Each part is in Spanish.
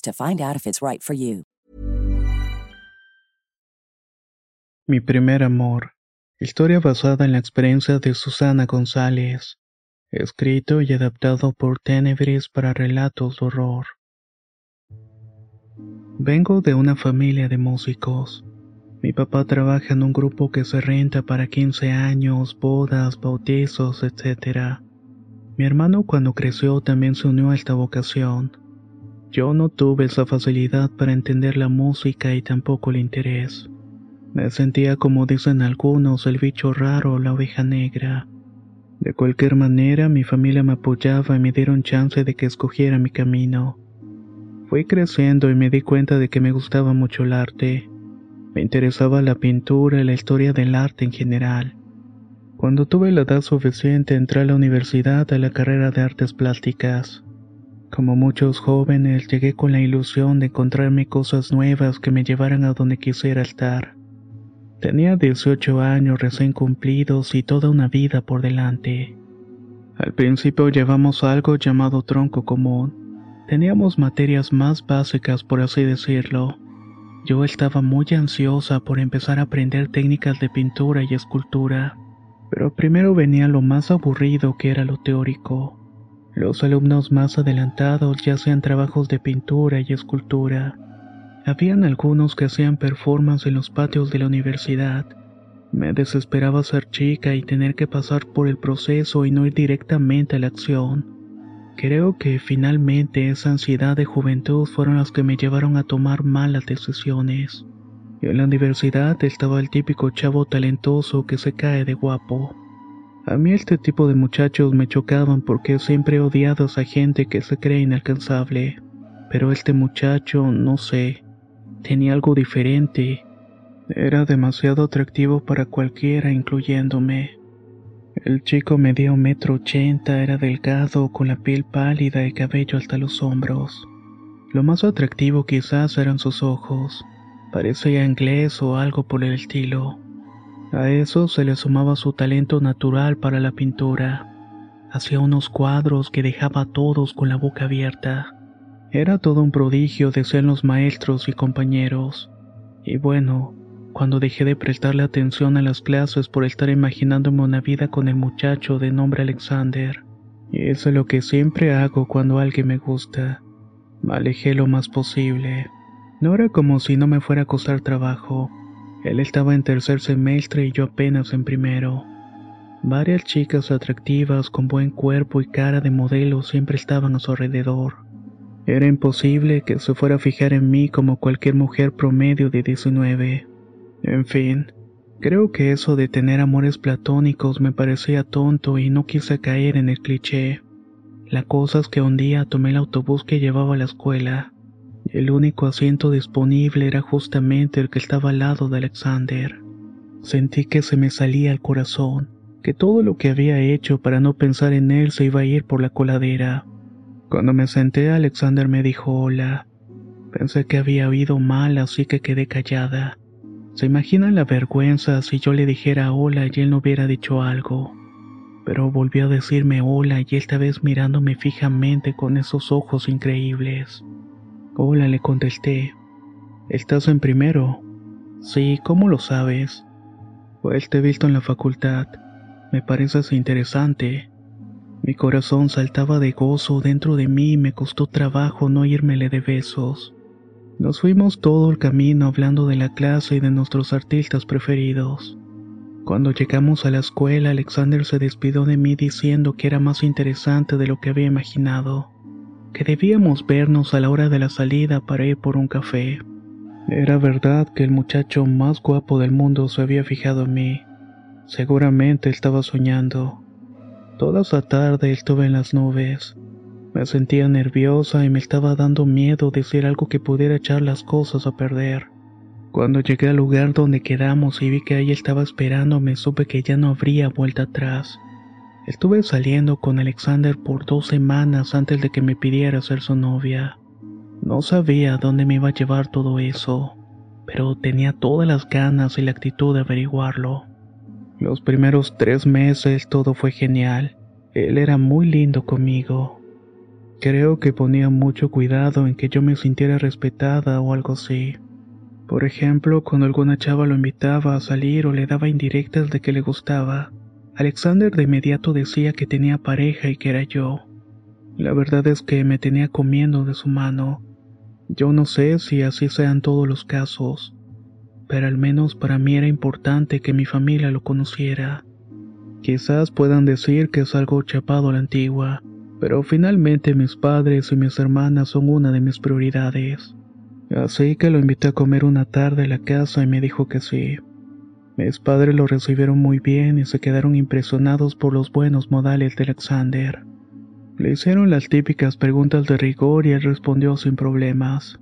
to find out if it's right for you. Mi primer amor. Historia basada en la experiencia de Susana González. Escrito y adaptado por Tenebris para relatos de horror. Vengo de una familia de músicos. Mi papá trabaja en un grupo que se renta para 15 años, bodas, bautizos, etc. Mi hermano cuando creció también se unió a esta vocación. Yo no tuve esa facilidad para entender la música y tampoco el interés. Me sentía como dicen algunos el bicho raro o la oveja negra. De cualquier manera, mi familia me apoyaba y me dieron chance de que escogiera mi camino. Fui creciendo y me di cuenta de que me gustaba mucho el arte. Me interesaba la pintura y la historia del arte en general. Cuando tuve la edad suficiente entré a la universidad a la carrera de artes plásticas. Como muchos jóvenes, llegué con la ilusión de encontrarme cosas nuevas que me llevaran a donde quisiera estar. Tenía 18 años recién cumplidos y toda una vida por delante. Al principio llevamos algo llamado tronco común. Teníamos materias más básicas, por así decirlo. Yo estaba muy ansiosa por empezar a aprender técnicas de pintura y escultura, pero primero venía lo más aburrido que era lo teórico. Los alumnos más adelantados ya hacían trabajos de pintura y escultura. Habían algunos que hacían performance en los patios de la universidad. Me desesperaba ser chica y tener que pasar por el proceso y no ir directamente a la acción. Creo que finalmente esa ansiedad de juventud fueron las que me llevaron a tomar malas decisiones. En la universidad estaba el típico chavo talentoso que se cae de guapo. A mí este tipo de muchachos me chocaban porque siempre he a esa gente que se cree inalcanzable. Pero este muchacho, no sé, tenía algo diferente. Era demasiado atractivo para cualquiera, incluyéndome. El chico medía un metro ochenta, era delgado, con la piel pálida y cabello hasta los hombros. Lo más atractivo quizás eran sus ojos. Parecía inglés o algo por el estilo. A eso se le sumaba su talento natural para la pintura. Hacía unos cuadros que dejaba a todos con la boca abierta. Era todo un prodigio, decían los maestros y compañeros. Y bueno, cuando dejé de prestarle atención a las clases por estar imaginándome una vida con el muchacho de nombre Alexander. Y eso es lo que siempre hago cuando alguien me gusta. Me alejé lo más posible. No era como si no me fuera a costar trabajo. Él estaba en tercer semestre y yo apenas en primero. Varias chicas atractivas con buen cuerpo y cara de modelo siempre estaban a su alrededor. Era imposible que se fuera a fijar en mí como cualquier mujer promedio de 19. En fin, creo que eso de tener amores platónicos me parecía tonto y no quise caer en el cliché. La cosa es que un día tomé el autobús que llevaba a la escuela. El único asiento disponible era justamente el que estaba al lado de Alexander. Sentí que se me salía el corazón, que todo lo que había hecho para no pensar en él se iba a ir por la coladera. Cuando me senté, Alexander me dijo hola. Pensé que había oído mal, así que quedé callada. ¿Se imaginan la vergüenza si yo le dijera hola y él no hubiera dicho algo? Pero volvió a decirme hola y esta vez mirándome fijamente con esos ojos increíbles. Hola, le contesté. ¿Estás en primero? Sí, ¿cómo lo sabes? Pues te he visto en la facultad. Me pareces interesante. Mi corazón saltaba de gozo dentro de mí y me costó trabajo no irmele de besos. Nos fuimos todo el camino hablando de la clase y de nuestros artistas preferidos. Cuando llegamos a la escuela, Alexander se despidió de mí diciendo que era más interesante de lo que había imaginado, que debíamos vernos a la hora de la salida para ir por un café. Era verdad que el muchacho más guapo del mundo se había fijado en mí. Seguramente estaba soñando. Toda esa tarde estuve en las nubes. Me sentía nerviosa y me estaba dando miedo decir algo que pudiera echar las cosas a perder. Cuando llegué al lugar donde quedamos y vi que ella estaba esperándome, supe que ya no habría vuelta atrás. Estuve saliendo con Alexander por dos semanas antes de que me pidiera ser su novia. No sabía dónde me iba a llevar todo eso, pero tenía todas las ganas y la actitud de averiguarlo. Los primeros tres meses todo fue genial. Él era muy lindo conmigo. Creo que ponía mucho cuidado en que yo me sintiera respetada o algo así. Por ejemplo, cuando alguna chava lo invitaba a salir o le daba indirectas de que le gustaba, Alexander de inmediato decía que tenía pareja y que era yo. La verdad es que me tenía comiendo de su mano. Yo no sé si así sean todos los casos, pero al menos para mí era importante que mi familia lo conociera. Quizás puedan decir que es algo chapado a la antigua, pero finalmente mis padres y mis hermanas son una de mis prioridades. Así que lo invité a comer una tarde a la casa y me dijo que sí. Mis padres lo recibieron muy bien y se quedaron impresionados por los buenos modales de Alexander. Le hicieron las típicas preguntas de rigor y él respondió sin problemas.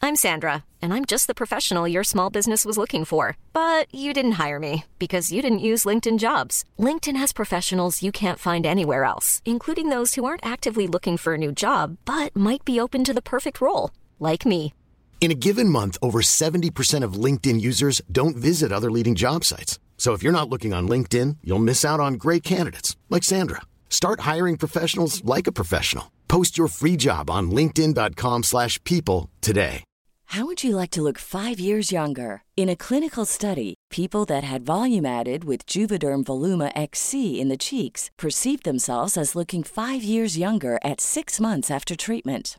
I'm Sandra, and I'm just the professional your small business was looking for. But you didn't hire me because you didn't use LinkedIn jobs. LinkedIn has professionals you can't find anywhere else, including those who aren't actively looking for a new job but might be open to the perfect role, like me. In a given month, over 70% of LinkedIn users don't visit other leading job sites. So if you're not looking on LinkedIn, you'll miss out on great candidates like Sandra. Start hiring professionals like a professional. Post your free job on linkedin.com/people today. How would you like to look five years younger? In a clinical study, people that had volume added with Juvederm Voluma XC in the cheeks perceived themselves as looking five years younger at six months after treatment.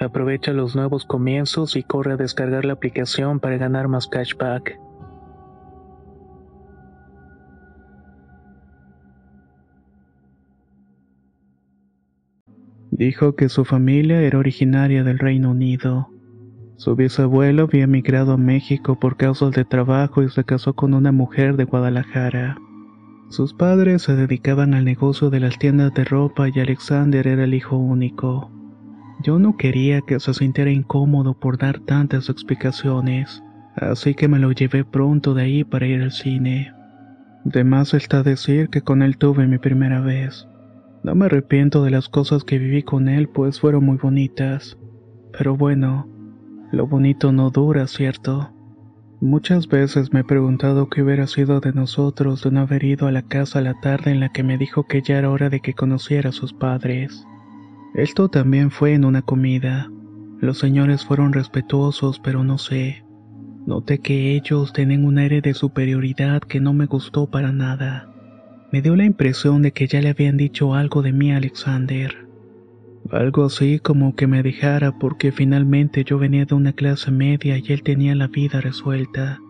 Aprovecha los nuevos comienzos y corre a descargar la aplicación para ganar más cashback. Dijo que su familia era originaria del Reino Unido. Su bisabuelo había emigrado a México por causas de trabajo y se casó con una mujer de Guadalajara. Sus padres se dedicaban al negocio de las tiendas de ropa y Alexander era el hijo único. Yo no quería que se sintiera incómodo por dar tantas explicaciones, así que me lo llevé pronto de ahí para ir al cine. De más está decir que con él tuve mi primera vez. No me arrepiento de las cosas que viví con él, pues fueron muy bonitas. Pero bueno, lo bonito no dura, ¿cierto? Muchas veces me he preguntado qué hubiera sido de nosotros de no haber ido a la casa la tarde en la que me dijo que ya era hora de que conociera a sus padres. Esto también fue en una comida. Los señores fueron respetuosos, pero no sé. Noté que ellos tenían un aire de superioridad que no me gustó para nada. Me dio la impresión de que ya le habían dicho algo de mí a Alexander. Algo así como que me dejara porque finalmente yo venía de una clase media y él tenía la vida resuelta.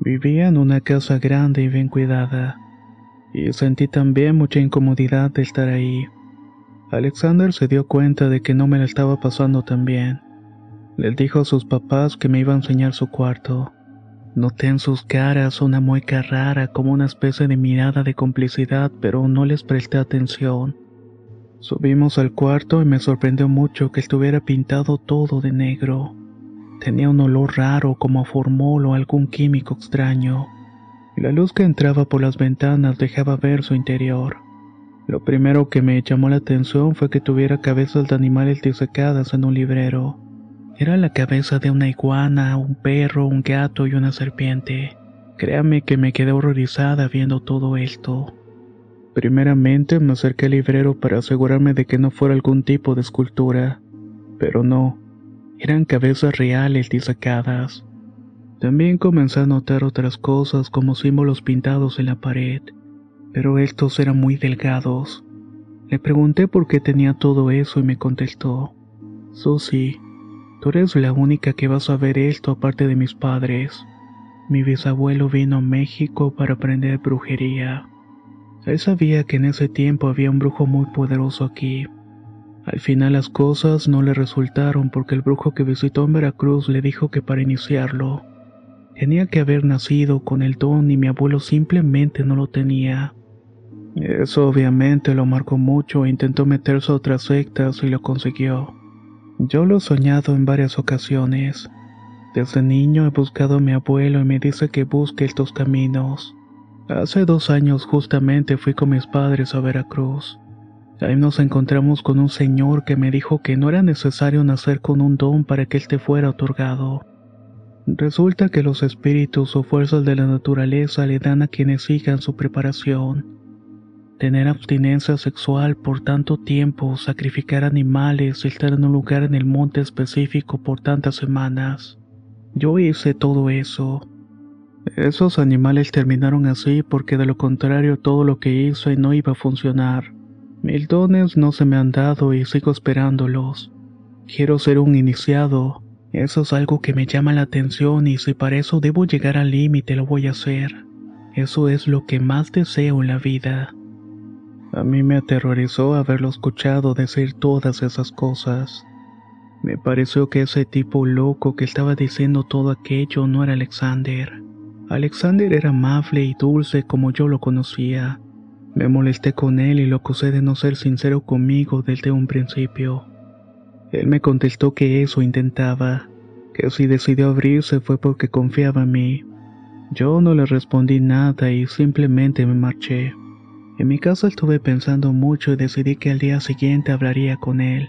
Vivía en una casa grande y bien cuidada. Y sentí también mucha incomodidad de estar ahí. Alexander se dio cuenta de que no me la estaba pasando tan bien. Les dijo a sus papás que me iba a enseñar su cuarto. Noté en sus caras una mueca rara como una especie de mirada de complicidad, pero no les presté atención. Subimos al cuarto y me sorprendió mucho que estuviera pintado todo de negro. Tenía un olor raro como a formol o algún químico extraño. La luz que entraba por las ventanas dejaba ver su interior. Lo primero que me llamó la atención fue que tuviera cabezas de animales disecadas en un librero. Era la cabeza de una iguana, un perro, un gato y una serpiente. Créame que me quedé horrorizada viendo todo esto. Primeramente me acerqué al librero para asegurarme de que no fuera algún tipo de escultura, pero no, eran cabezas reales disecadas. También comencé a notar otras cosas como símbolos pintados en la pared, pero estos eran muy delgados. Le pregunté por qué tenía todo eso y me contestó, Susi, Tú eres la única que vas a ver esto aparte de mis padres. Mi bisabuelo vino a México para aprender brujería. Él sabía que en ese tiempo había un brujo muy poderoso aquí. Al final las cosas no le resultaron porque el brujo que visitó en Veracruz le dijo que para iniciarlo tenía que haber nacido con el don y mi abuelo simplemente no lo tenía. Eso obviamente lo marcó mucho e intentó meterse a otras sectas y lo consiguió. Yo lo he soñado en varias ocasiones. Desde niño he buscado a mi abuelo y me dice que busque estos caminos. Hace dos años justamente fui con mis padres a Veracruz. Ahí nos encontramos con un señor que me dijo que no era necesario nacer con un don para que él te fuera otorgado. Resulta que los espíritus o fuerzas de la naturaleza le dan a quienes sigan su preparación tener abstinencia sexual por tanto tiempo, sacrificar animales, estar en un lugar en el monte específico por tantas semanas. Yo hice todo eso. Esos animales terminaron así porque de lo contrario todo lo que hice no iba a funcionar. Mil dones no se me han dado y sigo esperándolos. Quiero ser un iniciado. Eso es algo que me llama la atención y si para eso debo llegar al límite lo voy a hacer. Eso es lo que más deseo en la vida. A mí me aterrorizó haberlo escuchado decir todas esas cosas. Me pareció que ese tipo loco que estaba diciendo todo aquello no era Alexander. Alexander era amable y dulce como yo lo conocía. Me molesté con él y lo acusé de no ser sincero conmigo desde un principio. Él me contestó que eso intentaba, que si decidió abrirse fue porque confiaba en mí. Yo no le respondí nada y simplemente me marché. En mi casa estuve pensando mucho y decidí que al día siguiente hablaría con él.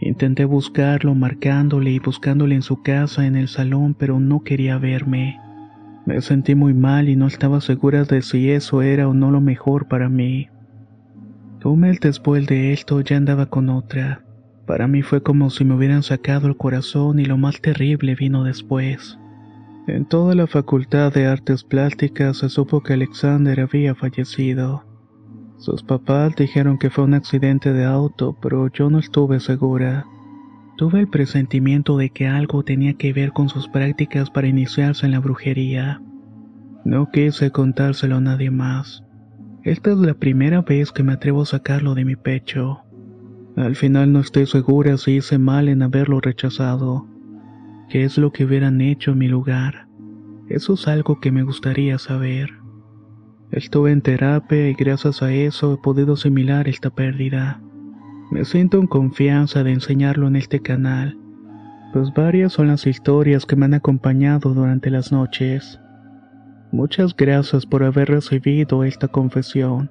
Intenté buscarlo marcándole y buscándole en su casa en el salón, pero no quería verme. Me sentí muy mal y no estaba segura de si eso era o no lo mejor para mí. Un mes después de esto ya andaba con otra. Para mí fue como si me hubieran sacado el corazón y lo más terrible vino después. En toda la Facultad de Artes Plásticas se supo que Alexander había fallecido. Sus papás dijeron que fue un accidente de auto, pero yo no estuve segura. Tuve el presentimiento de que algo tenía que ver con sus prácticas para iniciarse en la brujería. No quise contárselo a nadie más. Esta es la primera vez que me atrevo a sacarlo de mi pecho. Al final no estoy segura si hice mal en haberlo rechazado. ¿Qué es lo que hubieran hecho en mi lugar? Eso es algo que me gustaría saber. Estuve en terapia y gracias a eso he podido asimilar esta pérdida. Me siento en confianza de enseñarlo en este canal, pues varias son las historias que me han acompañado durante las noches. Muchas gracias por haber recibido esta confesión.